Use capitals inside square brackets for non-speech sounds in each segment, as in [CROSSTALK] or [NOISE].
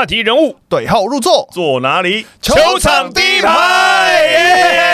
话题人物，对号入座，坐哪里？球场第一排。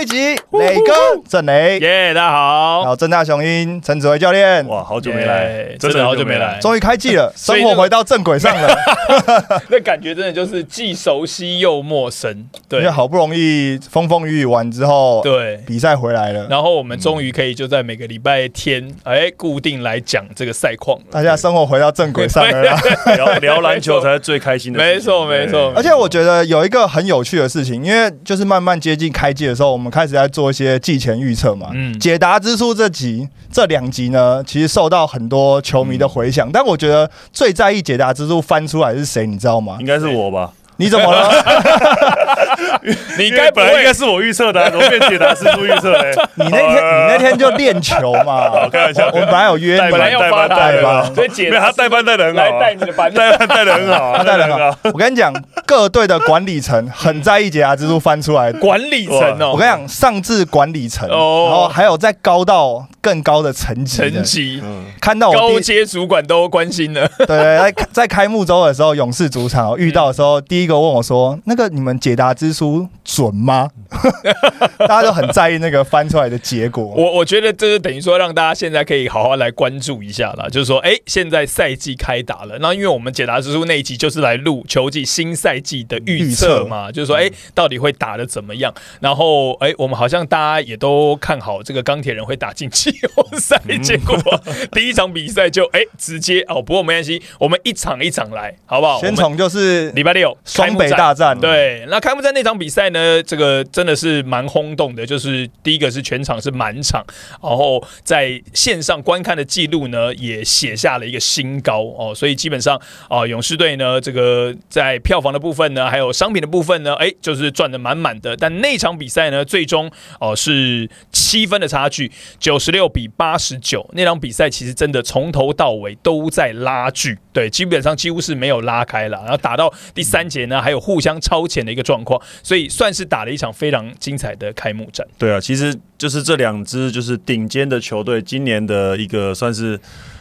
这一集磊哥郑雷，耶，大家好，然后正大雄鹰陈子维教练，哇，好久没来，真的好久没来，终于开季了，[LAUGHS] 生活回到正轨上了。[LAUGHS] 那感觉真的就是既熟悉又陌生，对因对为好不容易风风雨雨完之后，对。比赛回来了，然后我们终于可以就在每个礼拜天，哎，固定来讲这个赛况。大家生活回到正轨上了啦。[LAUGHS] 聊聊篮球才是最开心的。没错，没错。而且我觉得有一个很有趣的事情，因为就是慢慢接近开季的时候，我们开始在做一些季前预测嘛。嗯解答之书这集这两集呢，其实受到很多球迷的回响，但我觉得最在意解答之书翻出来是谁，你知道吗应？该是我吧？你怎么了？[LAUGHS] 你该不会本来应该是我预测的啊，怎么变解答师傅预测嘞？[LAUGHS] 你那天你那天就练球嘛？[LAUGHS] 开玩笑我们本来有约你代班本来要发他代班，所以解他代班带的很好带你的班，代班带的很好啊，他带人啊！我跟你讲，各队的管理层很在意解答之书翻出来。管理层哦。我跟你讲，上至管理层，然哦后还有再高到更高的层级的。层级。嗯，看到我高阶主管都关心了，对 [LAUGHS] 对，在在开幕周的时候，勇士主场遇到的时候，第一个问我说：“那个你们解答之书准吗？” [LAUGHS] 大家都很在意那个翻出来的结果。我我觉得这是等于说让大家现在可以好好来关注一下啦，就是说，哎，现在赛季开打了，那因为我们解答之书那一集就是来录球季新赛季的预测嘛，就是说，哎，到底会打的怎么样？然后，哎，我们好像大家也都看好这个钢铁人会打进季后赛，结果 [LAUGHS] 第一场比赛就哎直接哦，不过没关系，我们一场一场来，好不好？先从就是礼拜六双北大战，对，那开幕战那场比赛呢，呃这个真的是蛮轰动的。就是第一个是全场是满场，然后在线上观看的记录呢也写下了一个新高哦，所以基本上啊、勇士队呢这个在票房的部分呢，还有商品的部分呢，哎，就是赚的满满的。但那场比赛呢，最终哦、是七分的差距，九十六比八十九。那场比赛其实真的从头到尾都在拉锯，对，基本上几乎是没有拉开了。然后打到第三节呢，还有互相超前的一个状况，所以算是打了一场非常精彩的开幕战。对啊，其实就是这两支就是顶尖的球队，今年的一个算是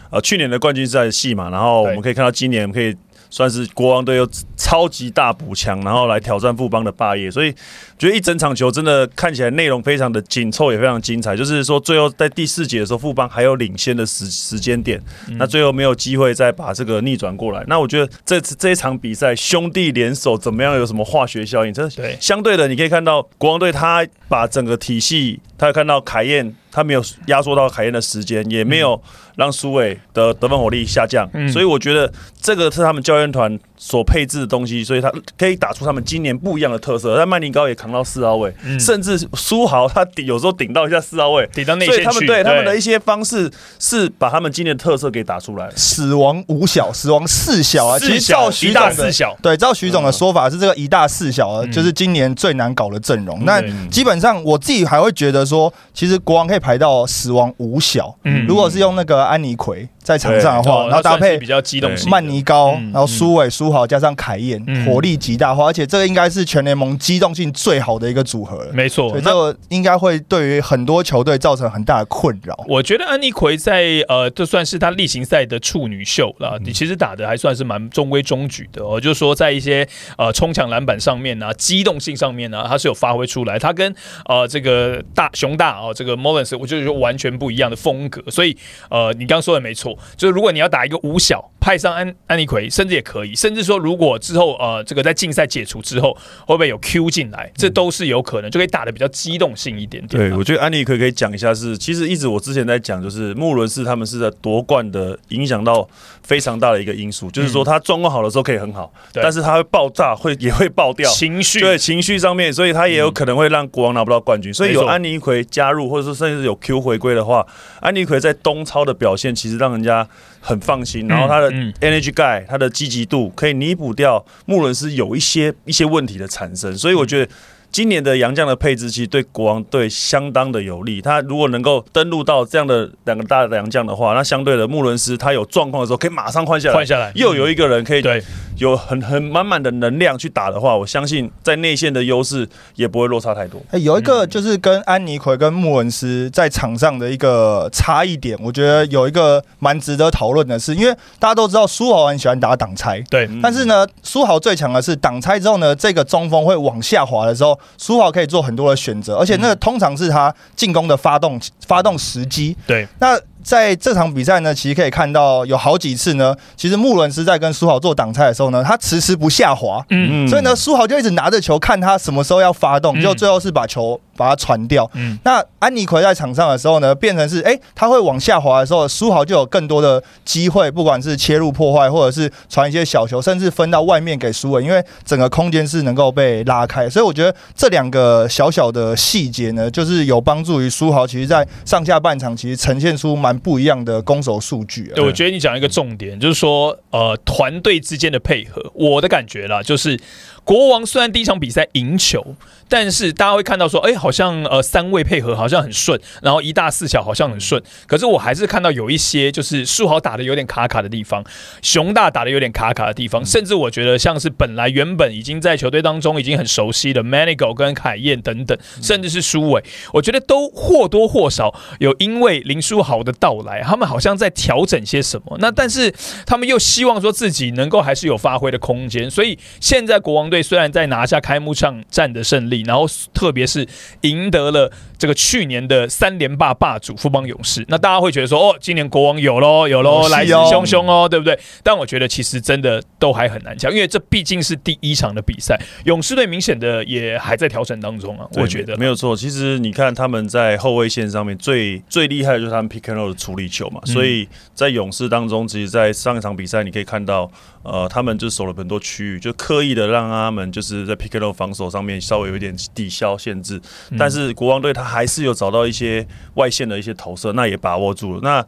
呃去年的冠军赛的戏嘛，然后我们可以看到今年可以算是国王队又超级大补强，然后来挑战富邦的霸业，所以觉得一整场球真的看起来内容非常的紧凑，也非常精彩。就是说最后在第四节的时候，富邦还有领先的时时间点，那最后没有机会再把这个逆转过来。那我觉得这次这一场比赛兄弟联手怎么样，有什么化学效应？这对相对的，你可以看到国王队他把整个体系，他有看到凯燕，他没有压缩到凯恩的时间，也没有让苏伟的得分火力下降，嗯所以我觉得这个是他们教练团所配置的东西，所以他可以打出他们今年不一样的特色。但曼宁高也扛到四号位，嗯甚至苏豪他顶有时候顶到一下四号位。顶到内所以他们对他们的一些方式是把他们今年的特色给打出来。死亡五小，死亡四小啊。其实照徐一大总的四小，对，照徐总的说法是这个一大四小啊，嗯就是今年最难搞的阵容。那嗯基本上我自己还会觉得说，其实国王可以排到死亡五小。嗯如果是用那个安妮奎在场上的话，哦然后搭配比较机动性曼尼高，嗯然后苏伟、苏豪加上凯燕嗯，火力极大化，而且这个应该是全联盟机动性最好的一个组合了。没错所以。这个应该会对于很多球队造成很大的困扰。我觉得安妮奎在呃，这算是他例行赛的处女秀了。嗯你其实打的还算是蛮中规中矩的哦，就是说在一些呃冲抢篮板上面呢、机动性上面呢、他是有发挥出来。他跟呃这个大熊大哦，这个 Mullins，我就是说完全不一样的风格。所以呃，你刚刚说的没错，就是如果你要打一个五小，派上安安妮奎，甚至也可以，甚至说如果之后呃这个在竞赛解除之后，会不会有 Q 进来，这都是有可能，就可以打的比较机动性一点点啊。对，我觉得安妮奎可以讲一下是，其实一直我之前在讲，就是穆伦斯他们是在夺冠的影响到非常大的一个因素，就是说他状况好的时候可以很好，对但是他会爆炸，会也会爆掉。情绪对情绪上面，所以他也有可能会让国王拿不到冠军。所以有安妮奎加入，或者说甚至有 Q 回归的话，安妮奎在东超的表现其实让人家很放心。然后他的嗯 energy guy，他的积极度可以弥补掉穆伦斯有一些一些问题的产生。所以我觉得。今年的洋将的配置其实对国王队相当的有利。他如果能够登陆到这样的两个大的洋将的话，那相对的穆伦斯他有状况的时候可以马上换下来，换下来又有一个人可以对有很很满满的能量去打的话，我相信在内线的优势也不会落差太多。哎、有一个就是跟安妮奎跟穆文斯在场上的一个差异点，我觉得有一个蛮值得讨论的是，因为大家都知道苏豪很喜欢打挡拆，对，嗯但是呢，苏豪最强的是挡拆之后呢，这个中锋会往下滑的时候，苏豪可以做很多的选择，而且那个通常是他进攻的发动发动时机。对，那在这场比赛呢，其实可以看到有好几次呢，其实穆伦斯在跟苏豪做挡拆的时候呢，他迟迟不下滑，嗯。所以呢，苏豪就一直拿着球看他什么时候要发动，嗯。就最后是把球把它传掉。嗯，那安妮奎在场上的时候呢，变成是哎、诶他会往下滑的时候，苏豪就有更多的机会，不管是切入破坏，或者是传一些小球，甚至分到外面给苏文，因为整个空间是能够被拉开。所以我觉得这两个小小的细节呢，就是有帮助于苏豪，其实在上下半场其实呈现出蛮不一样的攻守数据、啊。对，我觉得你讲一个重点，就是说，呃，团队之间的配合，我的感觉啦，就是国王虽然第一场比赛赢球，但是大家会看到说，哎、好像呃三位配合好像很顺，然后一大四小好像很顺，可是我还是看到有一些就是树豪打的有点卡卡的地方，熊大打的有点卡卡的地方，甚至我觉得像是本来原本已经在球队当中已经很熟悉的 Manigo 跟凯燕等等，甚至是苏伟，我觉得都或多或少有因为林书豪的到来，他们好像在调整些什么。那但是他们又希望说自己能够还是有发挥的空间，所以现在国王队虽然在拿下开幕战战的胜利，然后特别是赢得了这个去年的三连霸霸主富邦勇士，那大家会觉得说，哦，今年国王有喽，有喽，来势汹汹哦，对不对？但我觉得其实真的都还很难讲，因为这毕竟是第一场的比赛，勇士队明显的也还在调整当中啊，我觉得没有错。其实你看他们在后卫线上面最最厉害的就是他们 pick and roll 的处理球嘛，嗯所以在勇士当中，其实，在上一场比赛你可以看到，呃，他们就守了很多区域，就刻意的让他们就是在 pick and roll 防守上面稍微有一点抵消限制，嗯但是国王队他还是有找到一些外线的一些投射，那也把握住了。那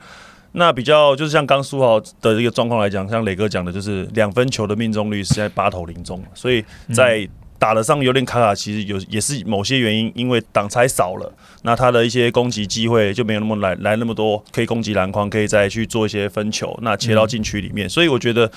那比较就是像刚苏豪的这个状况来讲，像磊哥讲的，就是两分球的命中率是在八投零中，所以在打得上有点卡卡，其实有也是某些原因，因为挡拆少了，那他的一些攻击机会就没有那么来来那么多，可以攻击篮筐，可以再去做一些分球，那切到禁区里面。所以我觉得，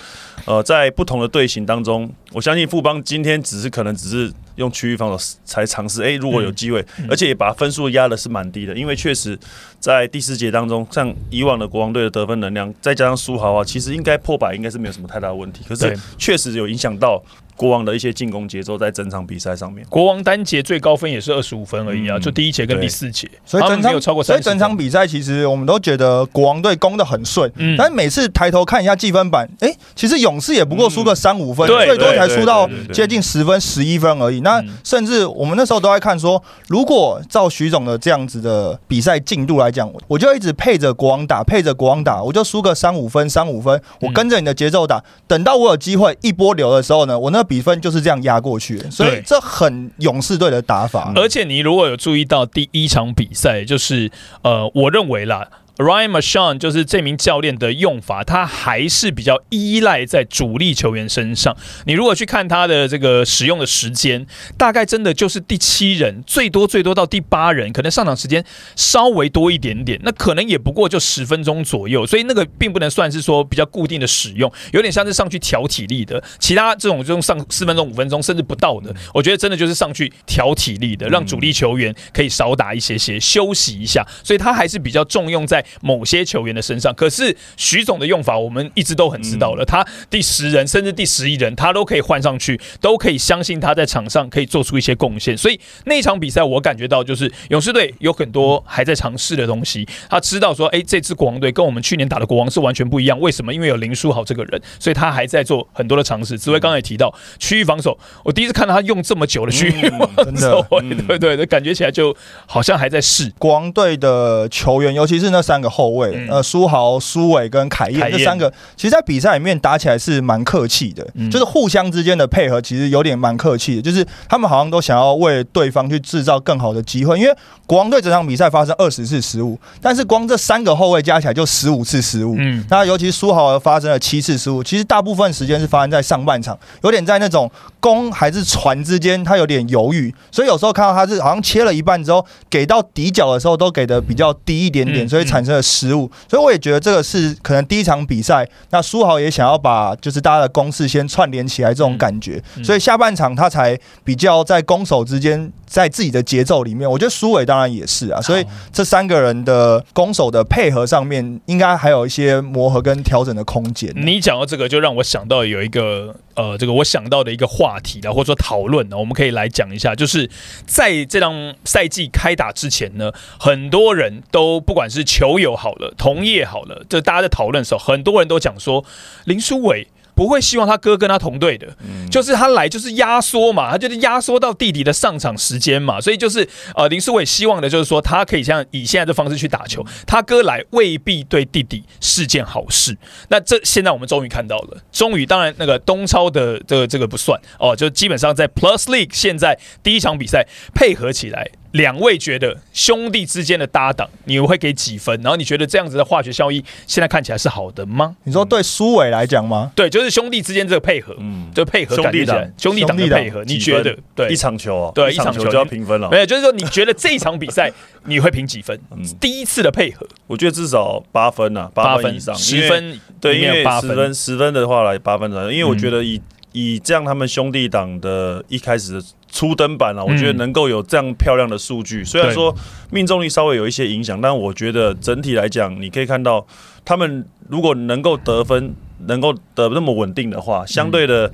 呃，在不同的队形当中，我相信富邦今天只是可能只是用区域防守才尝试，诶，如果有机会，而且也把分数压的是蛮低的，因为确实在第四节当中，像以往的国王队的得分能量，再加上苏豪啊，其实应该破百应该是没有什么太大的问题，可是确实有影响到国王的一些进攻节奏在整场比赛上面。国王单节最高分也是二十五分而已啊，嗯就第一节跟第四节，所以整场没有超过三。所以整场比赛其实我们都觉得国王队攻的很顺，嗯但是每次抬头看一下计分板，哎、其实勇士也不过输个三五分，对最多才输到接近十分、十一分而已。那嗯甚至我们那时候都在看说，如果照徐总的这样子的比赛进度来讲，我就一直配着国王打，配着国王打，我就输个三五分、三五分，我跟着你的节奏打，等到我有机会一波流的时候呢，我那个比分就是这样压过去的，所以这很勇士队的打法。而且你如果有注意到第一场比赛，就是呃，我认为啦。Ryan m a s h a n 就是这名教练的用法，他还是比较依赖在主力球员身上。你如果去看他的这个使用的时间，大概真的就是第七人，最多最多到第八人，可能上场时间稍微多一点点，那可能也不过就十分钟左右，所以那个并不能算是说比较固定的使用，有点像是上去调体力的。其他这种这种上四分钟、五分钟甚至不到的，我觉得真的就是上去调体力的，让主力球员可以少打一些些，休息一下。所以他还是比较重用在某些球员的身上。可是徐总的用法，我们一直都很知道了，他第十人甚至第十一人，他都可以换上去，都可以相信他在场上可以做出一些贡献。所以那一场比赛，我感觉到就是勇士队有很多还在尝试的东西。他知道说，哎、这支国王队跟我们去年打的国王是完全不一样。为什么？因为有林书豪这个人，所以他还在做很多的尝试。紫薇刚才也提到区域防守，我第一次看到他用这么久的区域防真守，[LAUGHS] 对对，感觉起来就好像还在试。国王队的球员，尤其是那三个后卫，嗯呃，苏豪、苏伟跟凯燕凯燕这三个，其实，在比赛里面打起来是蛮客气的，嗯就是互相之间的配合，其实有点蛮客气的，就是他们好像都想要为对方去制造更好的机会。因为国王队整场比赛发生二十次失误，但是光这三个后卫加起来就十五次失误。嗯，那尤其苏豪发生了七次失误，其实大部分时间是发生在上半场，有点在那种攻还是传之间，他有点犹豫，所以有时候看到他是好像切了一半之后，给到底角的时候都给的比较低一点点，嗯所以产产生的失误，所以我也觉得这个是可能第一场比赛，那苏豪也想要把就是大家的攻势先串联起来这种感觉，嗯。所以下半场他才比较在攻守之间，在自己的节奏里面，我觉得苏伟当然也是啊，所以这三个人的攻守的配合上面，应该还有一些磨合跟调整的空间。你讲到这个，就让我想到有一个呃，这个我想到的一个话题的，或者说讨论呢，我们可以来讲一下，就是在这场赛季开打之前呢，很多人都不管是球友好了，同业好了，就大家在讨论的时候，很多人都讲说林书伟。不会希望他哥跟他同队的，就是他来就是压缩嘛，他就是压缩到弟弟的上场时间嘛，所以就是呃林书伟希望的就是说他可以像以现在的方式去打球，他哥来未必对弟弟是件好事。那这现在我们终于看到了，终于当然那个东超的这个这个不算哦，就基本上在 Plus League 现在第一场比赛配合起来。两位觉得兄弟之间的搭档，你会给几分？然后你觉得这样子的化学效益现在看起来是好的吗？你说对苏伟来讲吗？对，就是兄弟之间这个配合，嗯，就配合感觉兄弟党的兄弟党配合，你觉得对一？场球哦，对一场球就要评分了没。有，就是说你觉得这一场比赛 [LAUGHS] 你会评几分？嗯第一次的配合我觉得至少八分呐，八分分以上，十分对，里因面八分，为十分十分的话来八分左右，因为我嗯觉得以以这样他们兄弟党的一开始的初登板啊，我觉得嗯能够有这样漂亮的数据，虽然说命中率稍微有一些影响，但我觉得整体来讲，你可以看到他们如果能够得分，能够得那么稳定的话，相对的。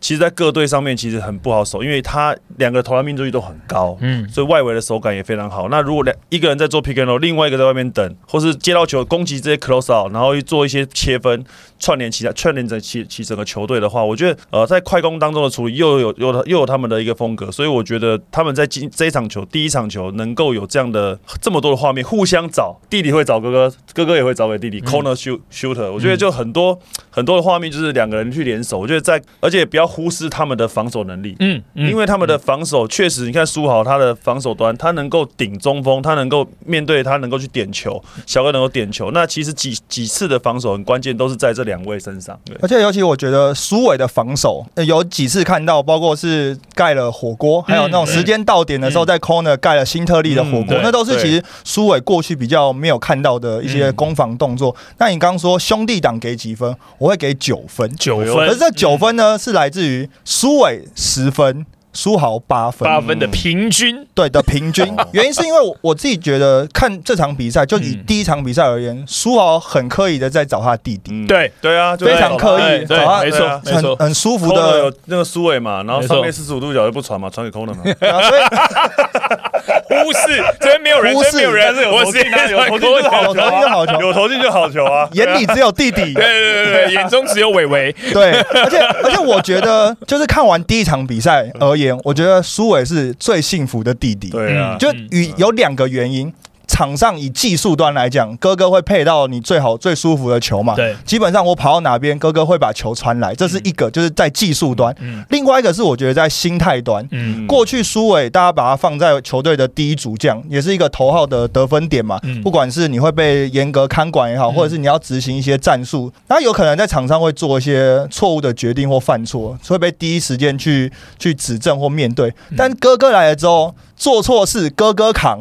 其实，在各队上面其实很不好守，因为他两个投篮命中率都很高，嗯，所以外围的手感也非常好。那如果两一个人在做 pick and roll，另外一个在外面等，或是接到球攻击这些 close out，然后做一些切分，串联起来，串联着起起整个球队的话，我觉得呃在快攻当中的处理又有又有又有他们的一个风格，所以我觉得他们在今这一场球第一场球能够有这样的这么多的画面，互相找，弟弟会找哥哥，哥哥也会找给弟弟、corner shoot shooter，我觉得就很多、很多的画面就是两个人去联手，我觉得在而且不要忽视他们的防守能力，嗯，嗯。因为他们的防守确实，你看苏豪他的防守端，他能够顶中锋，他能够面对他能够去点球，小哥能够点球。那其实几几次的防守很关键，都是在这两位身上。对，而且尤其我觉得苏伟的防守，呃有几次看到，包括是盖了火锅，还有那种时间到点的时候，在 corner 盖了新特利的火锅嗯，那都是其实苏伟过去比较没有看到的一些攻防动作。那你刚刚说兄弟党给几分？我会给九分。九分，可是这九分呢，是来自于苏伟十分，苏豪八分，八分的平均，对的平均。哦。原因是因为我我自己觉得看这场比赛，就以嗯。第一场比赛而言，苏豪很刻意的在找他弟弟，嗯。对对啊，就非常刻意对对找他没错没错，很很舒服的。有那个苏伟嘛，然后上面四十五度角就不传嘛，传给 Corner 嘛。[LAUGHS] 所以 [LAUGHS] 忽视这边没有人，忽视。这边没有人，但是有我投进啊，有投就好球有投进就好球。啊，有投进就好球啊。眼里只有弟弟。[LAUGHS] 对对对对，眼中只有伟伟，对，而且而且我觉得，就是看完第一场比赛而言，我觉得苏伟是最幸福的弟弟。对啊嗯，就与有两个原因。场上以技术端来讲，哥哥会配到你最好最舒服的球嘛？对，基本上我跑到哪边，哥哥会把球传来，这是一个，就是在技术端。嗯另外一个是我觉得在心态端。嗯过去苏伟，大家把他放在球队的第一主将，也是一个头号的得分点嘛。嗯不管是你会被严格看管也好，嗯或者是你要执行一些战术，那有可能在场上会做一些错误的决定或犯错，会被第一时间去去指正或面对。嗯但哥哥来了之后，做错事哥哥扛，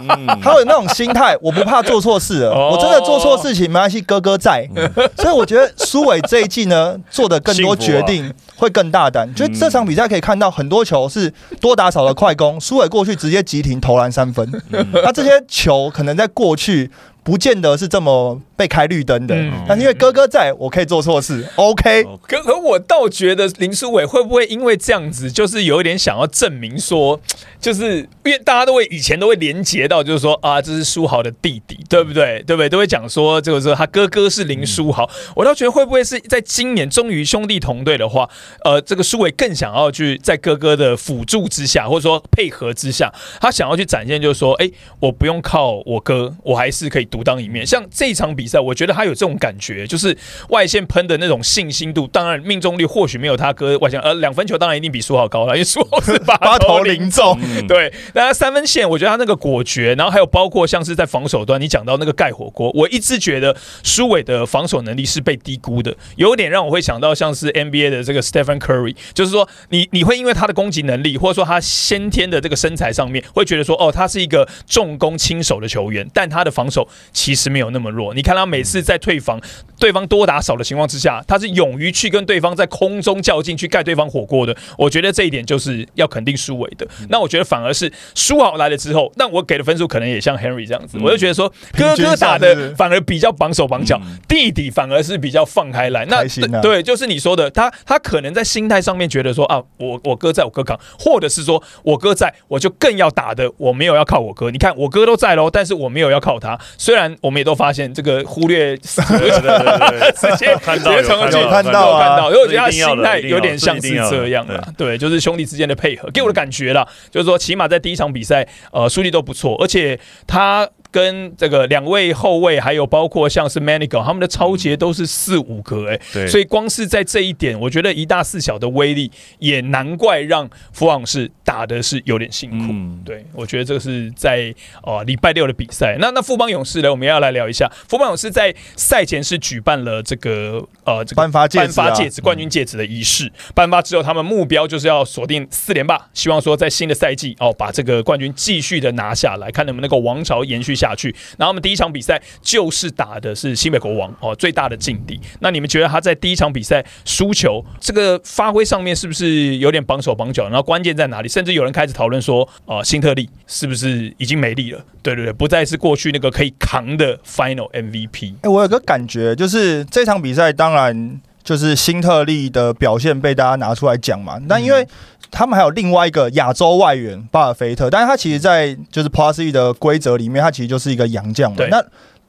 嗯他有那种心态，我不怕做错事了，哦我真的做错事情没关系，哥哥在。所以我觉得苏伟这一季呢，做的更多决定会更大胆。就这场比赛可以看到很多球是多打少的快攻，苏伟过去直接急停投篮三分，那这些球可能在过去。不见得是这么被开绿灯的，嗯但是因为哥哥在，我可以做错事，OK。可可我倒觉得林书伟会不会因为这样子，就是有一点想要证明说，就是因为大家都会以前都会连结到，就是说啊，这是书豪的弟弟，对不对？对不对？都会讲说这个说他哥哥是林书豪。我倒觉得会不会是在今年终于兄弟同队的话，呃，这个书伟更想要去在哥哥的辅助之下，或者说配合之下，他想要去展现，就是说，哎，我不用靠我哥，我还是可以独当一面。像这场比赛，我觉得他有这种感觉，就是外线喷的那种信心度，当然命中率或许没有他哥外线，呃，两分球当然一定比苏豪高了，因为苏豪是八 [LAUGHS] 八投投零零中。嗯对，那他三分线，我觉得他那个果决，然后还有包括像是在防守端，你讲到那个盖火锅，我一直觉得苏伟的防守能力是被低估的，有点让我会想到像是 NBA 的这个 Stephen Curry，就是说你你会因为他的攻击能力，或者说他先天的这个身材上面，会觉得说哦，他是一个重攻轻守的球员，但他的防守其实没有那么弱。你看他每次在退防，对方多打少的情况之下，他是勇于去跟对方在空中较劲，去盖对方火锅的。我觉得这一点就是要肯定苏伟的。那我觉得反而是苏豪来了之后，那我给的分数可能也像 Henry 这样子，我就觉得说哥哥打的反而比较绑手绑脚，弟弟反而是比较放开来。那对，就是你说的，他他可能在心态上面觉得说啊，我我哥在我哥扛，或者是说我哥在我就更要打的，我没有要靠我哥。你看我哥都在喽，但是我没有要靠他。虽然我们也都发现这个忽略，直接看到有看到看到，因为我觉得他心态有点像是这样的，对，就是兄弟之间的配合，给我的感觉啦，就是说起码在第一场比赛，呃，数据都不错，而且他。跟这个两位后卫，还有包括像是 Manigo，他们的超节都是四五格哎，所以光是在这一点，我觉得一大四小的威力，也难怪让福昂士打的是有点辛苦。对，我觉得这个是在哦礼拜六的比赛。那那富邦勇士呢，我们要来聊一下，富邦勇士在赛前是举办了这个呃这个颁发颁发戒指冠军戒指的仪式，颁发之后，他们目标就是要锁定四连霸，希望说在新的赛季哦把这个冠军继续的拿下来，看能不能够王朝延续下。下去，然后我们第一场比赛就是打的是新北国王哦，最大的劲敌。那你们觉得他在第一场比赛输球，这个发挥上面是不是有点绑手绑脚？然后关键在哪里？甚至有人开始讨论说，呃，新特利是不是已经没力了？对对对，不再是过去那个可以扛的 Final MVP。哎，我有个感觉，就是这场比赛当然就是新特利的表现被大家拿出来讲嘛。那因为他们还有另外一个亚洲外援巴尔菲特，但是他其实，在就是 Plus E 的规则里面，他其实就是一个洋将嘛。那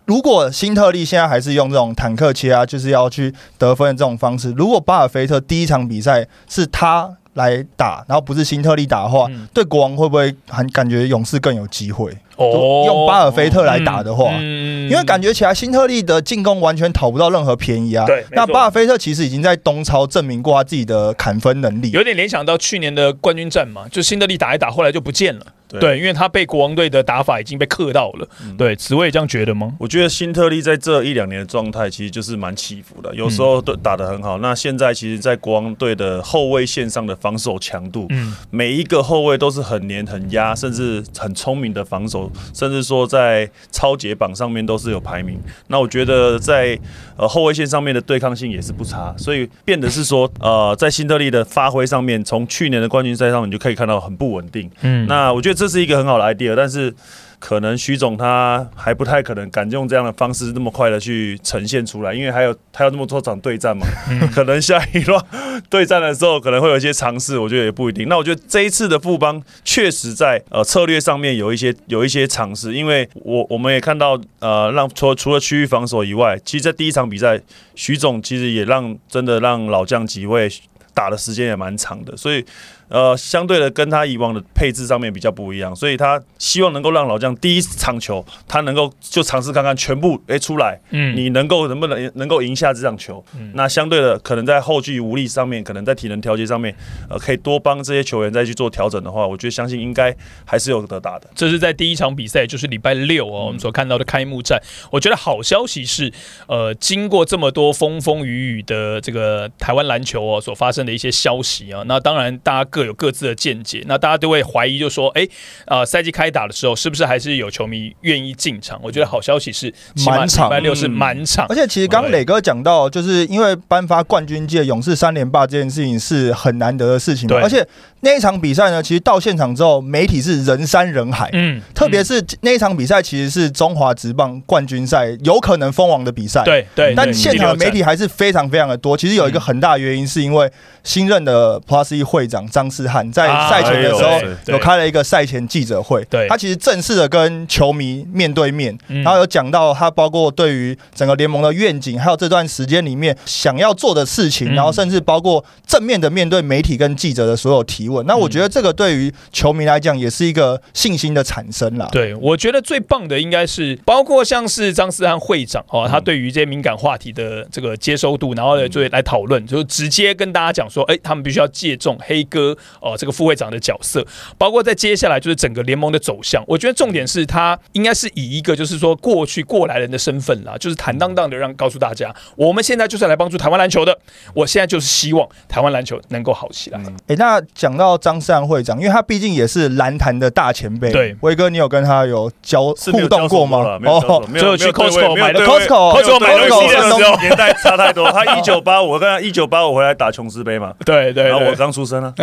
如果新特利现在还是用这种坦克切啊，就是要去得分的这种方式，如果巴尔菲特第一场比赛是他来打，然后不是新特利打的话，对国王会不会很感觉勇士更有机会？哦，用巴尔菲特来打的话，因为感觉起来新特利的进攻完全讨不到任何便宜啊。对，那巴尔菲特其实已经在东超证明过他自己的砍分能力，有点联想到去年的冠军战嘛，就辛特利打一打，后来就不见了。对，因为他被国王队的打法已经被克到了。对，紫薇也这样觉得吗？我觉得辛特利在这一两年的状态其实就是蛮起伏的，有时候都打得很好。那现在其实，在国王队的后卫线上的防守强度，嗯，每一个后卫都是很黏、很压，甚至很聪明的防守，甚至说在超节榜上面都是有排名。那我觉得在呃后卫线上面的对抗性也是不差，所以变得是说，呃，在辛特利的发挥上面，从去年的冠军赛上你就可以看到很不稳定。嗯，那我觉得这。这是一个很好的 idea，但是可能徐总他还不太可能敢用这样的方式那么快的去呈现出来，因为还有他有那么多场对战嘛，可能下一轮对战的时候可能会有一些尝试，我觉得也不一定。那我觉得这一次的富邦确实在呃策略上面有一些有一些尝试，因为我我们也看到呃让除除了区域防守以外，其实，在第一场比赛徐总其实也让真的让老将几位打的时间也蛮长的，所以。呃，相对的跟他以往的配置上面比较不一样，所以他希望能够让老将第一场球他能够就尝试看看全部哎出来，嗯，你能够能不能能够赢下这场球？嗯那相对的可能在后续无力上面，可能在体能调节上面，呃，可以多帮这些球员再去做调整的话，我觉得相信应该还是有得打的。这是在第一场比赛，就是礼拜六哦，我们所看到的开幕战。我觉得好消息是，呃，经过这么多风风雨雨的这个台湾篮球哦所发生的一些消息啊，那当然大家。各有各自的见解，那大家都会怀疑，就说，哎，呃，赛季开打的时候，是不是还是有球迷愿意进场？我觉得好消息是，满场，礼拜六是满场。而且其实刚磊哥讲到，就是因为颁发冠军界勇士三连霸这件事情是很难得的事情，而且那一场比赛呢，其实到现场之后，媒体是人山人海，嗯，特别是那一场比赛其实是中华职棒冠军赛有可能封王的比赛，对对，但现场的媒体还是非常非常的多。其实有一个很大原因是因为新任的 Plus E 会长张。张思翰在赛前的时候有开了一个赛前记者会，对他其实正式的跟球迷面对面，然后有讲到他包括对于整个联盟的愿景，还有这段时间里面想要做的事情，然后甚至包括正面的面对媒体跟记者的所有提问。那我觉得这个对于球迷来讲也是一个信心的产生了。对，我觉得最棒的应该是包括像是张思翰会长哦，他对于这些敏感话题的这个接收度，然后就来讨论，就直接跟大家讲说，哎，他们必须要借重黑哥。哥哦这个副会长的角色，包括在接下来就是整个联盟的走向。我觉得重点是他应该是以一个就是说过去过来人的身份啦，就是坦荡荡的让告诉大家，我们现在就是来帮助台湾篮球的。我现在就是希望台湾篮球能够好起来。哎、那讲到张善会长，因为他毕竟也是篮坛的大前辈，对威哥，你有跟他有交互动过吗哦？没有去 Costco 买了没有对位 Costco，Costco 的时候年代差太多。他一九八五，我跟他一九八五回来打琼斯杯嘛，对对然后我对，刚出生啊，[LAUGHS]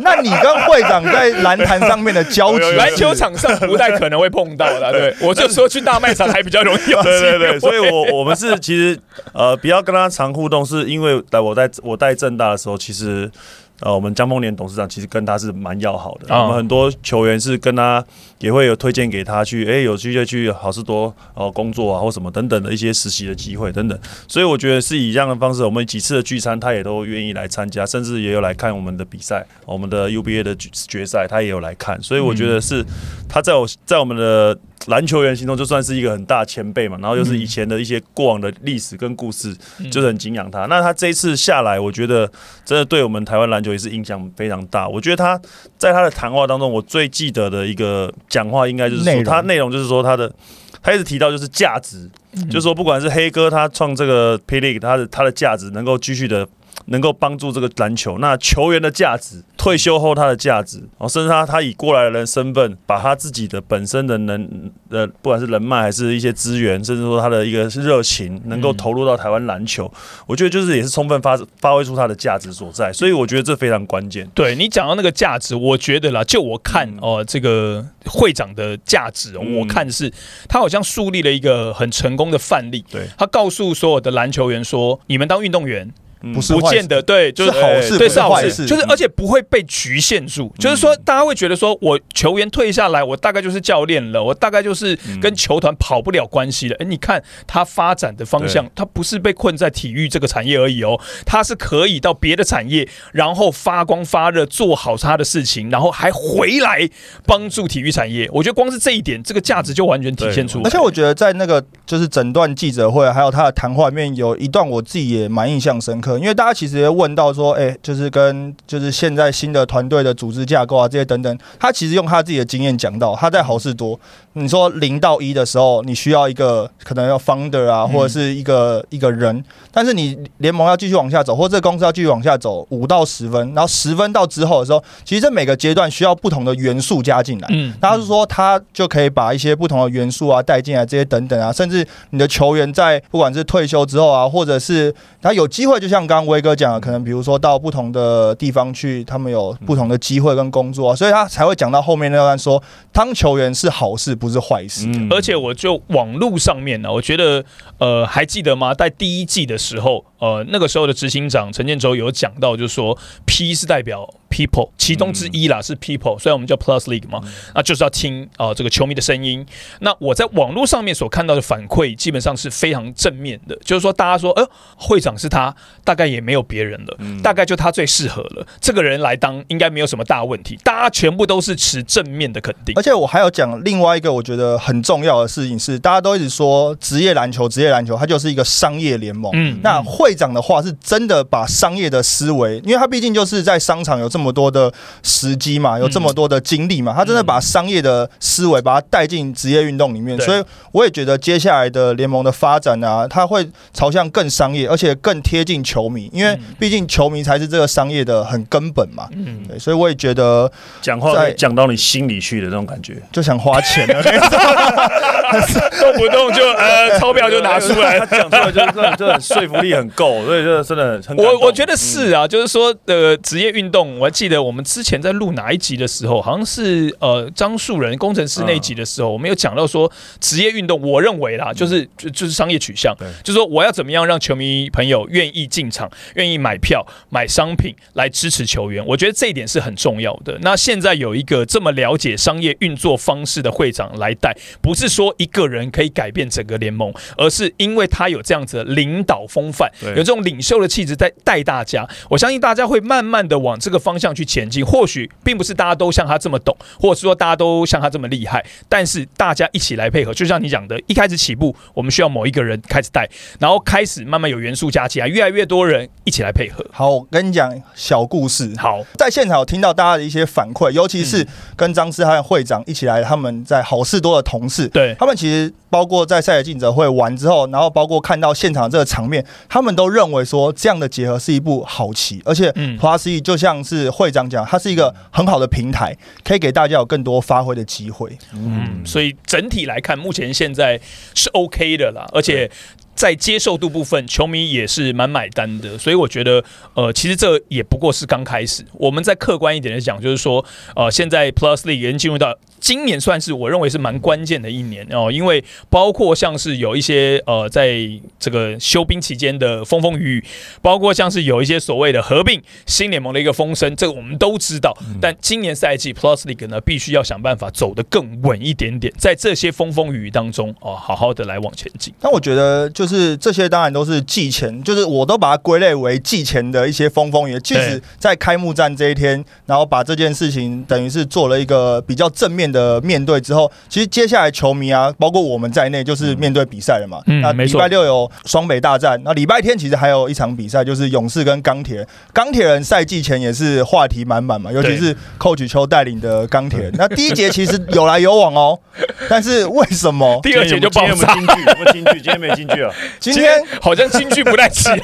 那你跟会长在篮坛上面的交集篮球场上不太可能会碰到的。[LAUGHS] 对，我就说去大卖场还比较容易。对对对，所以我我们是其实呃，比较跟他常互动，是因为在我在我带正大的时候，其实。呃，我们江丰年董事长其实跟他是蛮要好的，啊。我们很多球员是跟他也会有推荐给他去，哎、有机会去好事多哦工作啊，或什么等等的一些实习的机会等等，所以我觉得是以这样的方式，我们几次的聚餐他也都愿意来参加，甚至也有来看我们的比赛，我们的 UBA 的决决赛他也有来看，所以我觉得是他在我在我们的篮球员心中就算是一个很大前辈嘛，然后又是以前的一些过往的历史跟故事，就是很敬仰他。那他这一次下来，我觉得真的对我们台湾篮球也是影响非常大。我觉得他在他的谈话当中，我最记得的一个讲话，应该就是说他内容就是说他的。他一直提到就是价值，就是说不管是黑哥他创这个 P League，他的他的价值能够继续的能够帮助这个篮球，那球员的价值，退休后他的价值，哦，甚至他他以过来人身份，把他自己的本身的能呃，不管是人脉还是一些资源，甚至说他的一个热情，能够投入到台湾篮球，我觉得就是也是充分发发挥出他的价值所在，所以我觉得这非常关键。对你讲到那个价值，我觉得啦，就我看嗯哦、这个会长的价值、我看是他好像树立了一个很成功的范例。对，他告诉所有的篮球员说：“你们当运动员嗯不不是不见得对，就是是好事，对，是好事，就是而且不会被局限住。就是说，大家会觉得说，我球员退下来，我大概就是教练了，我大概就是跟球团跑不了关系了。哎，你看他发展的方向，他不是被困在体育这个产业而已哦，他是可以到别的产业，然后发光发热，做好他的事情，然后还回来帮助体育产业。我觉得光是这一点，这个价值就完全体现出来。而且我觉得在那个就是整段记者会还有他的谈话里面，有一段我自己也蛮印象深刻，因为大家其实也问到说，哎、就是跟就是现在新的团队的组织架构啊这些等等，他其实用他自己的经验讲到，他在好事多，你说零到一的时候，你需要一个可能要 founder 啊，或者是一个一个人，但是你联盟要继续往下走，或者这个公司要继续往下走，五到十分，然后十分到之后的时候，其实这每个阶段需要不同的元素加进来。嗯，他是说他就可以把一些不同的元素啊带进来，这些等等啊，甚至你的球员在不管是退休之后啊，或者是他有机会，就像刚刚威哥讲的，可能比如说到不同的地方去，他们有不同的机会跟工作、啊，所以他才会讲到后面那段说，当球员是好事，不是坏事。嗯而且我就网络上面呢，我觉得呃还记得吗？在第一季的时候，呃那个时候的执行长陈建州有讲到，就是说 P 是代表 people 其中之一啦，是 people，虽然我们叫 Plus League 嘛，那就是要听呃这个球迷的声音。那我在网络上面所看到的反馈，基本上是非常正面的，就是说大家说，呃，会长是他，大概也没有别人了，大概就他最适合了，这个人来当应该没有什么大问题，大家全部都是持正面的肯定而。且我还要讲另外一个我觉得很重要的事情是，大家都一直说职业篮球，职业篮球它就是一个商业联盟。嗯那会长的话是真的把商业的思维，因为他毕竟就是在商场有这么多的时机嘛，有这么多的经历嘛，他真的把商业的思维把它带进职业运动里面，所以我也觉得接下来的联盟的发展啊，它会朝向更商业，而且更贴近球迷，因为毕竟球迷才是这个商业的很根本嘛。嗯，对，所以我也觉得讲话讲到你心里去的那种感觉。就想花钱了。[LAUGHS] 动不动就呃钞票就拿出来他讲出来就就很说服力很够，所以这真的很。我我觉得是啊，就是说呃，职业运动，我还记得我们之前在录哪一集的时候，好像是呃张树人工程师那一集的时候，我们有讲到说职业运动，我认为啦，就是就就是商业取向，就是说我要怎么样让球迷朋友愿意进场，愿意买票买商品来支持球员，我觉得这一点是很重要的。那现在有一个这么了解商业运作方式的会长来带，不是说一一个人可以改变整个联盟，而是因为他有这样子的领导风范，有这种领袖的气质在带大家。我相信大家会慢慢的往这个方向去前进。或许并不是大家都像他这么懂，或者是说大家都像他这么厉害，但是大家一起来配合，就像你讲的，一开始起步，我们需要某一个人开始带，然后开始慢慢有元素加起来，越来越多人一起来配合。好，我跟你讲小故事。好，在现场有听到大家的一些反馈，尤其是跟张思涵会长一起来，他们在好事多的同事，对他们其实包括在赛的记者会完之后，然后包括看到现场这个场面，他们都认为说这样的结合是一部好棋，而且嗯 Plus E 就像是会长讲，它是一个很好的平台，可以给大家有更多发挥的机会。嗯，所以整体来看，目前现在是 OK 的啦，而且。在接受度部分，球迷也是蛮买单的，所以我觉得，呃，其实这也不过是刚开始。我们再客观一点来讲，就是说，呃，现在 Plus League 已经进入到今年，算是我认为是蛮关键的一年哦，因为包括像是有一些呃，在这个休兵期间的风风雨雨，包括像是有一些所谓的合并新联盟的一个风声，这个我们都知道。但今年赛季 Plus League 呢，必须要想办法走得更稳一点点，在这些风风雨雨当中哦，好好的来往前进。但我觉得就是这些当然都是季前，就是我都把它归类为季前的一些风风雨雨。即使在开幕战这一天，然后把这件事情等于是做了一个比较正面的面对之后，其实接下来球迷啊，包括我们在内，就是面对比赛了嘛。嗯那礼拜六有双北大战，那礼拜天其实还有一场比赛，就是勇士跟钢铁。钢铁人赛季前也是话题满满嘛，尤其是 Coach 邱带领的钢铁。[LAUGHS] 那第一节其实有来有往哦，但是为什么 [LAUGHS] 第二节就爆炸今天有没有。进去？有没有进去？今天没进去啊？今天好像京剧 [LAUGHS] 不太起来，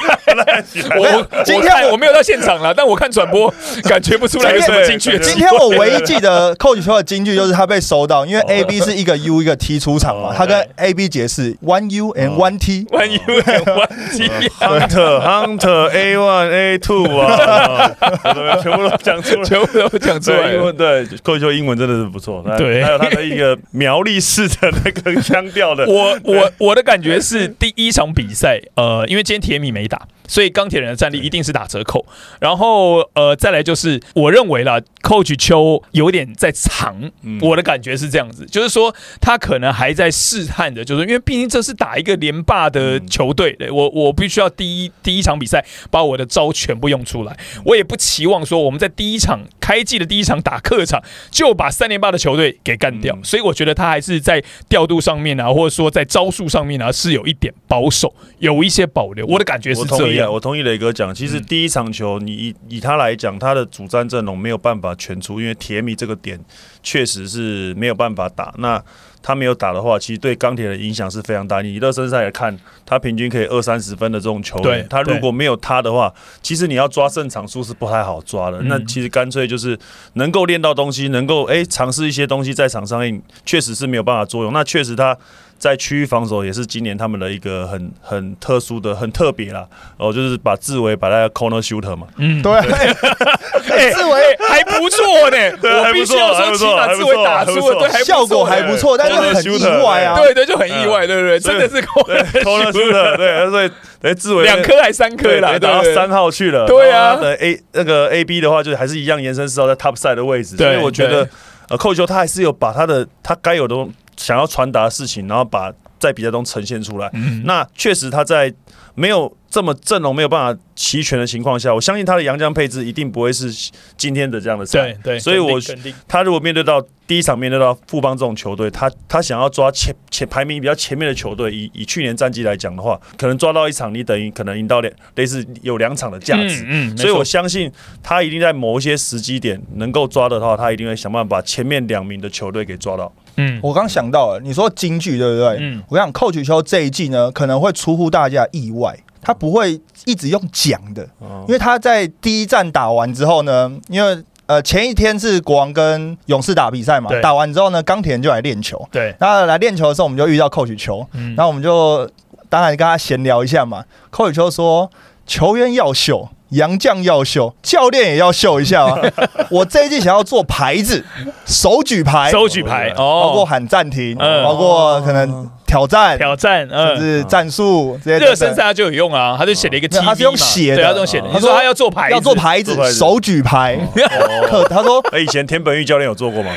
我我今天我没有到现场了，但我看转播感觉不出来有什么京剧今。天我唯一记得 Coach 说的金句就是他被收到，因为 A B 是一个 U 一个 T 出场嘛哦，[LAUGHS] 他跟 A B 解释 one U and one T。One U and One T，Hunter Hunter A One A Two 啊，[LAUGHS] 全部都讲出来。全部都讲出来对，英了。文对，寇秀英文真的是不错。对还有他的一个苗栗式的那个腔调的，我我我的感觉是第一场比赛，呃，因为今天铁米没打，所以钢铁人的战力一定是打折扣。然后呃，再来就是我认为啦，Coach 秋有点在藏，嗯我的感觉是这样子，就是说他可能还在试探着，就是因为毕竟这是打一个连霸的球队，对我我必须要第一第一场比赛把我的招全部用出来，我也不期望说我们在第一场开季的第一场打客场就把三连霸的球队给干掉，嗯所以我觉得他还是在调度上面啊，或者说在招数上面啊是有一点保守，有一些保留，我的感觉是这样。我同意磊哥讲，其实第一场球，你以以他来讲，他的主战阵容没有办法全出，因为铁米这个点确实是没有办法打。那他没有打的话，其实对钢铁的影响是非常大。你热身赛来看，他平均可以二三十分的这种球对员，他如果没有他的话，其实你要抓胜场数是不太好抓的。嗯那其实干脆就是能够练到东西，能够哎尝试一些东西在场上面，确实是没有办法作用。那确实他。在区域防守也是今年他们的一个很很特殊的、很特别啦。哦，就是把志伟摆在 corner shooter 嘛，嗯，对，[LAUGHS] [LAUGHS] 哎，志伟还不错呢，[LAUGHS] 我还不错必须要说，还不错起码志伟打出了，对，还不错效果还不错，但是很意外啊。对。对，就很意外，对不对？真的是对 corner shooter，对，所以哎志伟两颗还三颗啦，对，打到对三号去了。对啊。然后他的 A 那个 A B 的话，就是还是一样延伸四号在 top side 的位置，所对以我觉得对呃寇球他还是有把他的他该有的想要传达的事情，然后把在比赛中呈现出来。嗯那确实他在没有这么阵容没有办法齐全的情况下，我相信他的洋将配置一定不会是今天的这样的赛对。对，所以我肯定他如果面对到第一场面对到富邦这种球队，他他想要抓前前排名比较前面的球队，以以去年战绩来讲的话，可能抓到一场，你等于可能赢到两类似有两场的价值。嗯，嗯所以我相信他一定在某一些时机点能够抓的话，他一定会想办法把前面两名的球队给抓到。嗯我刚想到了，你说京剧对不对？嗯我想 Coach 邱这一季呢，可能会出乎大家意外，他不会一直用讲的，哦因为他在第一站打完之后呢，因为呃前一天是国王跟勇士打比赛嘛，打完之后呢，钢铁人就来练球。对，那来练球的时候，我们就遇到 Coach 邱，嗯然后我们就当然跟他闲聊一下嘛。Coach 邱说，球员要秀。洋将要秀，教练也要秀一下啊！[LAUGHS] 我这一季想要做牌子，手举牌，手举牌包括哦，喊暂停，嗯包括可能挑战，挑战，甚嗯。至战术这些热身赛他就有用啊，他就写了一个他是用写的。对，他是用写的。他说他要做牌子，要做牌子手举牌。哦。可 [LAUGHS] 他说哎，以前田本玉教练有做过吗？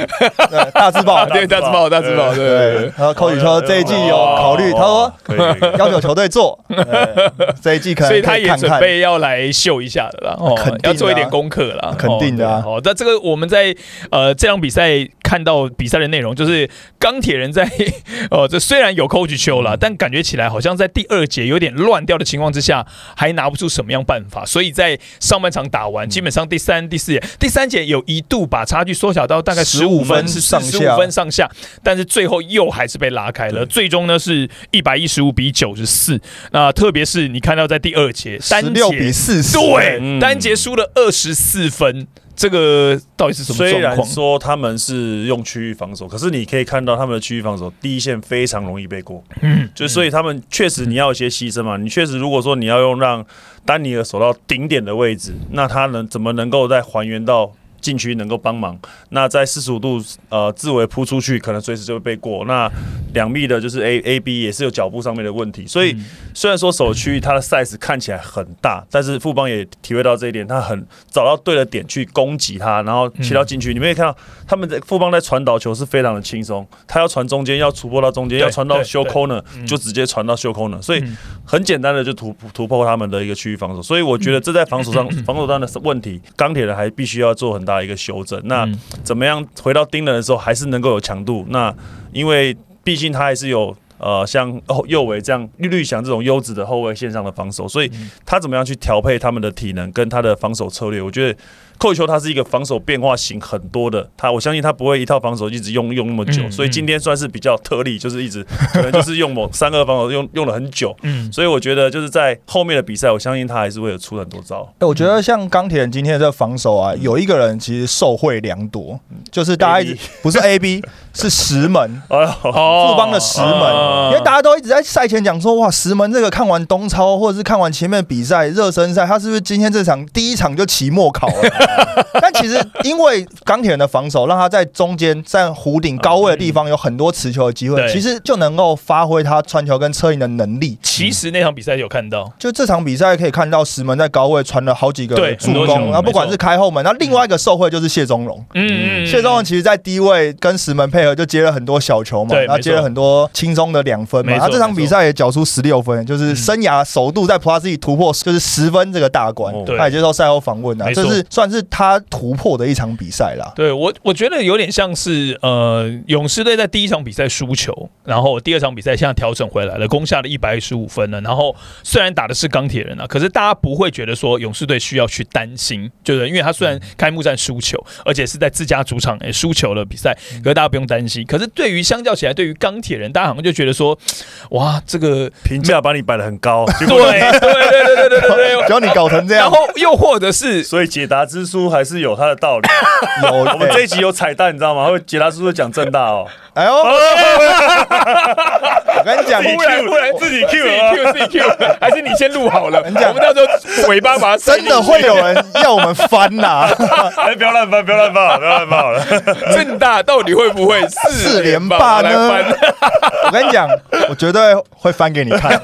呃 [LAUGHS] 大字报啊，，[LAUGHS] 对，大字报，大字报，对然后 coach 说这一季有考虑，他说要求球队做，呃这一季可能所以他也。准备要来秀一下的啦，哦要做一点功课啦，肯定的啊。哦，对哦那这个我们在呃这场比赛看到比赛的内容，就是钢铁人在呃 [LAUGHS] 这虽然有 coach 球了，但感觉起来好像在第二节有点乱掉的情况之下，还拿不出什么样办法，所以在上半场打完，基本上第三、第四节、第三节有一度把差距缩小到大概十五15分是、上十下五分上下，但是最后又还是被拉开了，最终呢是一百一十五比九十四。那特别是你看到在第二节单六比四十，对，嗯。单节输了二十四分，这个到底是什么虽然？说他们是用区域防守，可是你可以看到他们的区域防守第一线非常容易被过，嗯，就所以他们确实你要有一些牺牲嘛。你确实如果说你要用让丹尼尔守到顶点的位置，那他能怎么能够再还原到？禁区能够帮忙，那在四十五度呃自为扑出去，可能随时就会被过。那两密的就是 A A B 也是有脚步上面的问题，所以嗯虽然说首区域它的 size 看起来很大，但是富邦也体会到这一点，他很找到对的点去攻击他，然后切到禁区。你们可以看到他们在富邦在传导球是非常的轻松，他要传中间，要突破到中间，要传到对修对 corner 嗯就直接传到修 corner，所以嗯很简单的就突突破他们的一个区域防守。所以我觉得这在防守上 [LAUGHS] 防守端的问题，钢铁人还必须要做很大的一个修正。那嗯怎么样回到盯人的时候还是能够有强度？那因为毕竟他还是有。呃，像哦右伟这样绿绿翔这种优质的后卫线上的防守，所以他怎么样去调配他们的体能跟他的防守策略？我觉得寇球他是一个防守变化型很多的，他我相信他不会一套防守一直用用那么久，嗯所以今天算是比较特例，就是一直可能就是用某三个防守用用了很久，嗯，所以我觉得就是在后面的比赛，我相信他还是会有出很多招。欸我觉得像钢铁人今天的这个防守啊，有一个人其实受惠良多，就是大家一直不是 A B [LAUGHS] 是石门。[LAUGHS] 哎呦，哦富邦的石门，哦因为大家都一直在赛前讲说，哇，石门这个看完东超或者是看完前面比赛热身赛，他是不是今天这场第一场就期末考了？[LAUGHS] 但其实因为钢铁人的防守，让他在中间在弧顶高位的地方有很多持球的机会，对。其实就能够发挥他传球跟策应的能力。其实那场比赛有看到，就这场比赛可以看到石门在高位传了好几个助攻，然后不管是开后门，那另外一个受惠就是谢宗荣。嗯嗯，谢宗荣其实，在低位跟石门配合，就接了很多小球嘛，对然后接了很多轻松的两分嘛。他这场比赛也缴出十六分，就是生涯首度在 Plus 里突破就是十分这个大关他也接受赛后访问啊，这是算是他突破的一场比赛啦。对我，我觉得有点像是呃，勇士队在第一场比赛输球，然后第二场比赛现在调整回来了，攻下了一百一十五分了。然后虽然打的是钢铁人啊，可是大家不会觉得说勇士队需要去担心，就是因为他虽然开幕战输球，而且是在自家主场也输球了比赛，可是大家不用担心。可是对于相较起来，对于钢铁人，大家好像就觉得说，哇，这个评价把你摆的很高，结对对对对对对对对。只要你搞成这样然后，又或者是所以解答之书还是有他的道理。[LAUGHS] 有 [LAUGHS] 我们这一集有彩蛋，你知道吗？会解答叔叔讲正大哦，哎呦，[LAUGHS] 我跟你讲，忽然忽然自己自 Q 己啊 Q 自己 Q，还是你先录好了？我们你讲到时候尾巴把它真的会有人要我们翻呐、哎，不要乱翻，不要乱翻，不要乱翻好了。正大到底会不会四连霸霸呢？我跟你讲，我绝对会翻给你看，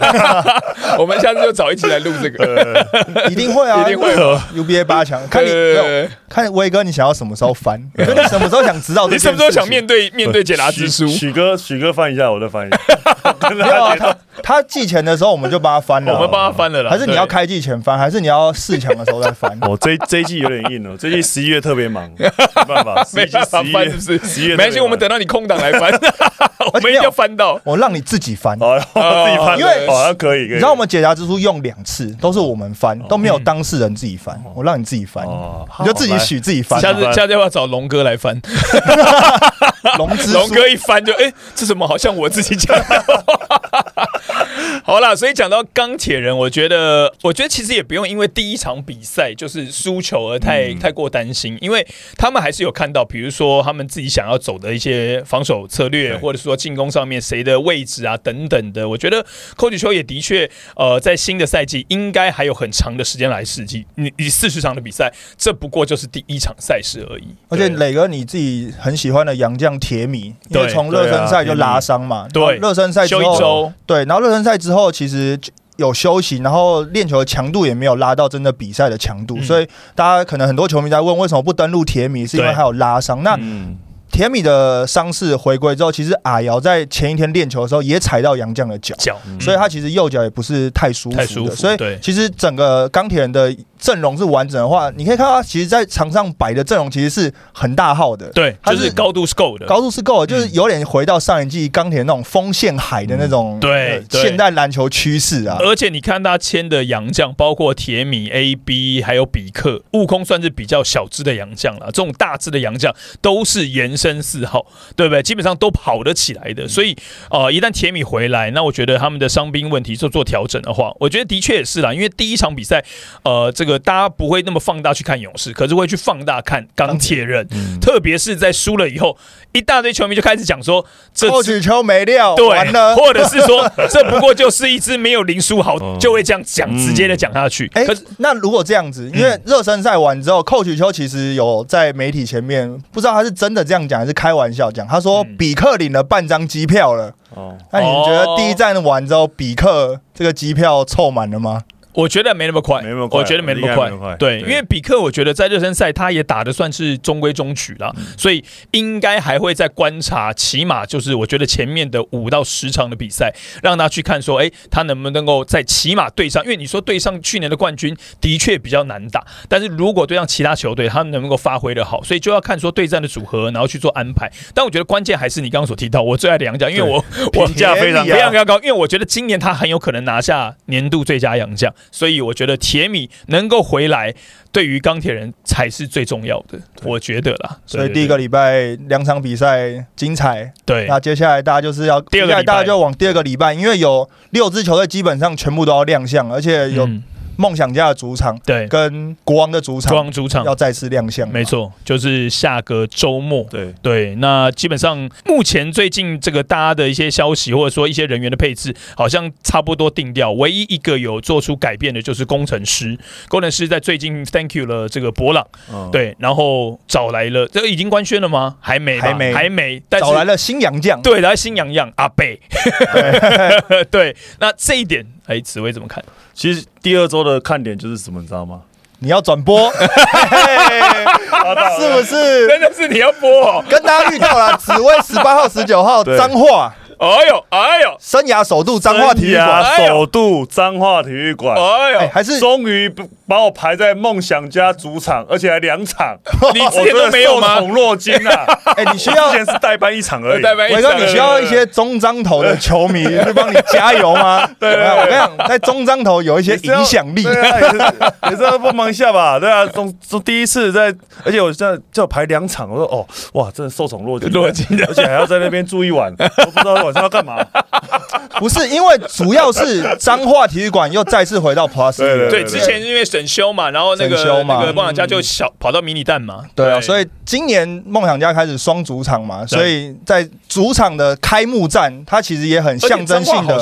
我们下次就找一起来录这个，一定会啊，一定会。UBA 八强，看你没有对看威哥，你想要什么时候翻？就 [LAUGHS] 你什么时候想知道？你什么时候想面对面对解答之书？许哥，许哥翻一下，我再翻一下。[LAUGHS] 没有啊，他他寄钱的时候我们就帮他翻了，我们帮他翻了啦。还是你要？开季前翻，还是你要四强的时候再翻？[LAUGHS] 我这这一季有点硬了，这季十一月特别忙，没办法，没办法翻，是不是？十一月没关系，我们等到你空档来翻，我们一定要翻到。我让你自己翻。哦，自己翻，因为好像可以，可以。你知道我们解答之书用两次，都是我们翻，都没有当事人自己翻，我让你自己翻，哦，你就自己许自己翻。下次 [LAUGHS] 下次要不要找龙哥来翻？龙龙哥一翻就哎，这怎么好像我自己讲的？[LAUGHS] 好啦，所以讲到钢铁人，我觉得，我觉得其实也不用因为第一场比赛就是输球而太、太过担心，因为他们还是有看到，比如说他们自己想要走的一些防守策略，或者说进攻上面谁的位置啊等等的。我觉得寇举球也的确，呃，在新的赛季应该还有很长的时间来试剂。你你四十场的比赛，这不过就是第一场赛事而已。而且磊哥你自己很喜欢的杨将铁米，因为对从热身赛就拉伤嘛，对然后热身赛之休一，周，对，然后热身赛之后其实有休息，然后练球的强度也没有拉到真的比赛的强度，嗯。所以大家可能很多球迷在问为什么不登陆铁米，是因为对。他有拉伤。那嗯，铁米的伤势回归之后，其实阿瑶在前一天练球的时候也踩到杨绛的脚。脚，所以他其实右脚也不是太舒服的，太舒服所以对其实整个钢铁人的阵容是完整的话，你可以看到他其实，在场上摆的阵容其实是很大号的，对，他就是是高度是够的，高度是够的，就是嗯有点回到上一季钢铁那种锋线海的那种对呃对现代篮球趋势啊。而且你看他签的洋将，包括铁米、A、B，还有比克、悟空，算是比较小只的洋将了。这种大只的洋将都是延伸四号，对不对？基本上都跑得起来的。所以，呃，一旦铁米回来，那我觉得他们的伤兵问题做做调整的话，我觉得的确也是啦。因为第一场比赛，呃，这个大家不会那么放大去看勇士，可是会去放大看钢铁人。特别是在输了以后，一大堆球迷就开始讲说，这扣取球没料，对完了，。或者是说这不过就是一支没有林书豪哦，就会这样讲，嗯直接的讲下去。哎、可是那如果这样子，因为热身赛完之后，寇取秋其实有在媒体前面，不知道他是真的这样讲还是开玩笑讲，他说嗯比克领了半张机票了。哦，那你觉得第一站完之后，比克这个机票凑满了吗？我觉得没那么快，没那么快我觉得没那么快。对，因为比克，我觉得在热身赛他也打的算是中规中矩了，嗯所以应该还会再观察，起码就是我觉得前面的五到十场的比赛，让他去看说，哎，他能不能够在起码对上，因为你说对上去年的冠军的确比较难打，但是如果对上其他球队，他们能够发挥的好，所以就要看说对战的组合，然后去做安排。但我觉得关键还是你刚刚所提到我最爱的杨将，因为我我评价非常非常非常高，因为我觉得今年他很有可能拿下年度最佳洋将，所以我觉得铁米能够回来，对于钢铁人才是最重要的，我觉得啦。所以第一个礼拜两场比赛精彩，对。那接下来大家就是要第二个礼拜。接下来大家就往第二个礼拜，因为有六支球队基本上全部都要亮相，而且有嗯梦想家的主场对跟国王的主场，国王主场要再次亮相，没。错，就是下个周末。对，对，那基本上目前最近这个大家的一些消息，或者说一些人员的配置，好像差不多定掉。唯一一个有做出改变的就是工程师，工程师在最近 thank you 了这个博朗，嗯，对，然后找来了，这个已经官宣了吗？还没吧，还没还没，但是找来了新洋将，对，来新洋将阿贝，[LAUGHS] 对，那这一点，哎，紫薇怎么看？其实第二周的看点就是什么，你知道吗？你要转播，[LAUGHS] 是不是？真的是你要播哦？跟大家预告了，紫薇十八号、十九号对彰化哎呦，哎呦，生涯首度彰化体育生馆，涯首度彰化体育馆，哎哎，呦，还是终于把我排在梦想家主场，而且还两场，[LAUGHS] 你之前都没有宠若惊啊！[LAUGHS] 哎，你需要之前是代班一场而已，[LAUGHS] 代班一伟哥，场你需要一些中彰头的球迷去帮你加油吗？对对我跟你讲，在中彰头有一些影响力。也是要帮忙一下吧？对啊，中中第一次在，而且我现在叫排两场，我说哦，哇，真的受宠若惊，若惊。而且还要在那边住一晚，我不知道晚上要干嘛。[LAUGHS] 不是因为主要是彰化体育馆又再次回到 Plus，[LAUGHS] 对对对，之前因为审修嘛，然后那个审修嘛那个梦想家就小跑到迷你蛋嘛，对啊，所以今年梦想家开始双主场嘛，所以在主场的开幕战，它其实也很象征性的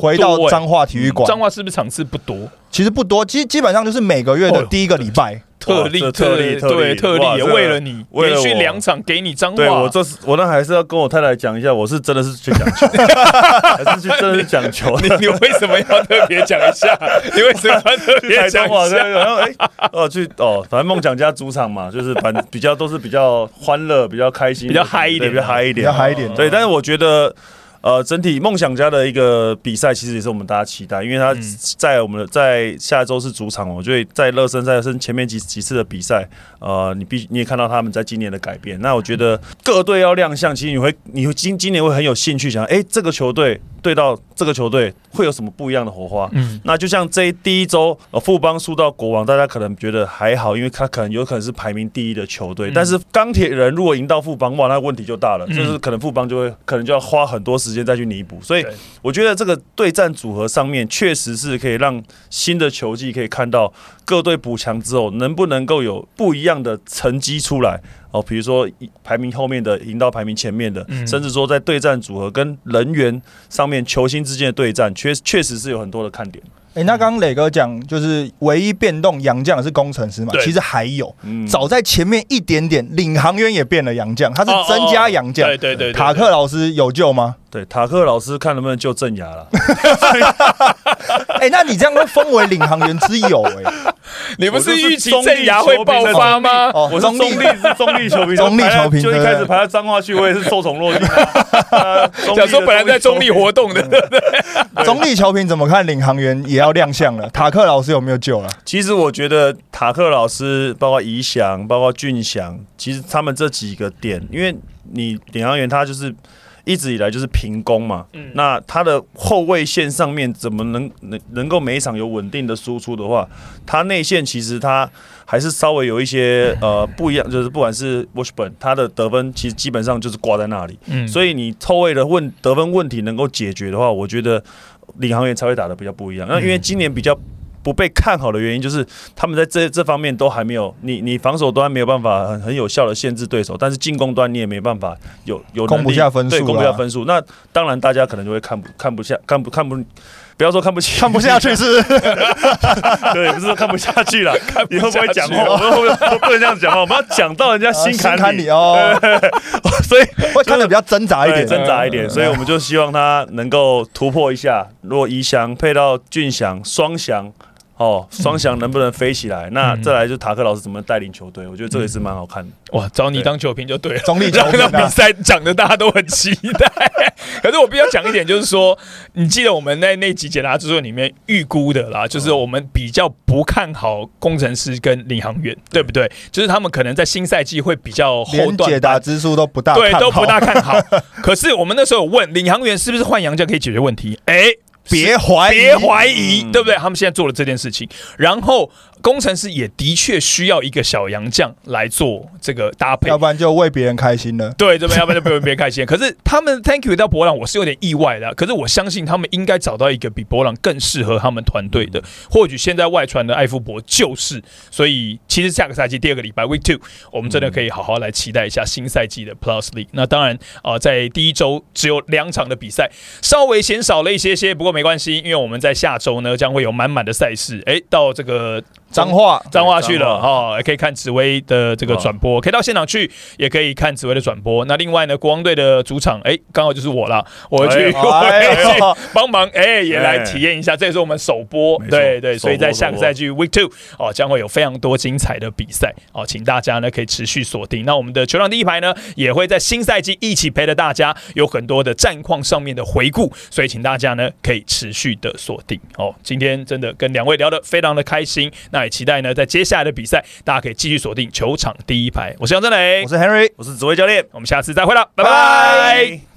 回到欸彰化体育馆。彰化是不是场次不多？其实不多，基基本上就是每个月的第一个礼拜。特例特例特例对特例也为了你 [LAUGHS] 为了我连续两场给你脏话，对我这是我那还是要跟我太太讲一下，我是真的是去讲球，[LAUGHS] 还是去真的是讲球你你为什么要特别讲一下？[LAUGHS] 你为什么要特别讲台中啊，对，一下？然后哎，哦去哦，反正梦想家主场嘛，就是反比较都是比较欢乐、比较开心、比较嗨一点比较嗨一点，比较嗨一点对，但是我觉得。呃，整体梦想家的一个比赛，其实也是我们大家期待，因为他嗯在我们的在下周是主场嘛，我觉得在热身赛跟前面几几次的比赛，呃，你必你也看到他们在今年的改变。那我觉得各队要亮相，其实你会你会今今年会很有兴趣想，哎、这个球队对到这个球队会有什么不一样的火花。嗯，那就像这一第一周，呃，富邦输到国王，大家可能觉得还好，因为他可能有可能是排名第一的球队。嗯但是钢铁人如果赢到富邦，哇，那问题就大了，嗯就是可能富邦就会可能就要花很多时间再去弥补。所以我觉得这个对战组合上面，确实是可以让新的球季可以看到各队补强之后，能不能够有不一样的成绩出来。哦，比如说一排名后面的赢到排名前面的，嗯甚至说在对战组合跟人员上面球星之间的对战，确确实是有很多的看点。哎、那刚刚磊哥讲，就是唯一变动杨将是工程师嘛，其实还有，嗯早在前面一点点，领航员也变了杨将，他是哦增加杨将。对对对，对塔克老师有救吗？对塔克老师看能不能救正牙了。[LAUGHS] 哎、那你这样会封为领航员之友哎、[LAUGHS] 你不是预期我就是镇牙会爆发吗？哦我是中立是中立球迷，中立球迷就一对开始排到彰化去，我也是受宠若惊啊。[LAUGHS] 中立的想说本来在中立活动的，中立球评怎么看领航员也要亮相了？塔克老师有没有救了？其实我觉得塔克老师，包括怡翔，包括俊祥，其实他们这几个点，因为你领航员他就是一直以来就是平攻嘛，嗯。那他的后卫线上面怎么能能能够每一场有稳定的输出的话，他内线其实他还是稍微有一些呃不一样，就是不管是 Washburn 他的得分其实基本上就是挂在那里，嗯。所以你后卫的问得分问题能够解决的话，我觉得领航员才会打得比较不一样。那因为今年比较不被看好的原因，就是他们在这这方面都还没有，你你防守端没有办法很很有效的限制对手，但是进攻端你也没办法有有攻不下分数对，攻不下分数。那当然大家可能就会看不看不下看不看不。不要说看不起，看不下去是 [LAUGHS] 对，不是说看不下去了。[LAUGHS] 不你会不会讲话？我们不能这样讲话？我们要讲到人家 [LAUGHS] 心坎里哦，所以会看的比较挣扎一，点。挣扎一点，所以我们就希望他能够突破一下。如果怡翔配到俊翔、双翔，哦，双翔能不能飞起来？那嗯再来就塔克老师怎么带领球队，我觉得这个也是蛮好看的。哇，找你当球评就对了。[LAUGHS] 中立球让评啊，比赛讲的大家都很期待，[LAUGHS] 可是我必须要讲一点，就是说，你记得我们在那集解答之作里面预估的啦，就是我们比较不看好工程师跟领航员，对不对？就是他们可能在新赛季会比较后段解答之书都不大对，都不大看好。可是我们那时候有问领航员是不是换洋将可以解决问题？哎、别怀疑，别怀疑，嗯对不对？他们现在做了这件事情，然后工程师也的确需要一个小洋将来做这个搭配要。不然就为别人开心了。对，这边要不然就 [LAUGHS] 不用别人开心。可是他们 Thank you 到博朗，我是有点意外的啊。可是我相信他们应该找到一个比博朗更适合他们团队的。或许现在外传的艾夫伯就是，所以其实下个赛季第二个礼拜 Week Two，我们真的可以好好来期待一下新赛季的 Plus League。那当然啊、呃在第一周只有两场的比赛，稍微嫌少了一些些，不过没没关系，因为我们在下周呢将会有满满的赛事。诶，到这个脏话，彰化去了哦，也可以看紫薇的这个转播，可以到现场去，也可以看紫薇的转播。那另外呢，国王队的主场，哎，刚好就是我了，我会去，哎 [LAUGHS] 我去帮忙，哎，也来体验一下，这也是我们首播，对对，所以在下个赛季 Week Two 哦，将会有非常多精彩的比赛哦，请大家呢可以持续锁定。那我们的球场第一排呢，也会在新赛季一起陪着大家，有很多的战况上面的回顾，所以请大家呢可以持续的锁定哦。今天真的跟两位聊得非常的开心，那也期待呢在接下来的比赛，大家可以继续锁定球场第一排。我是杨振磊我，是 Henry。我是紫薇教练，我们下次再会了，拜拜拜拜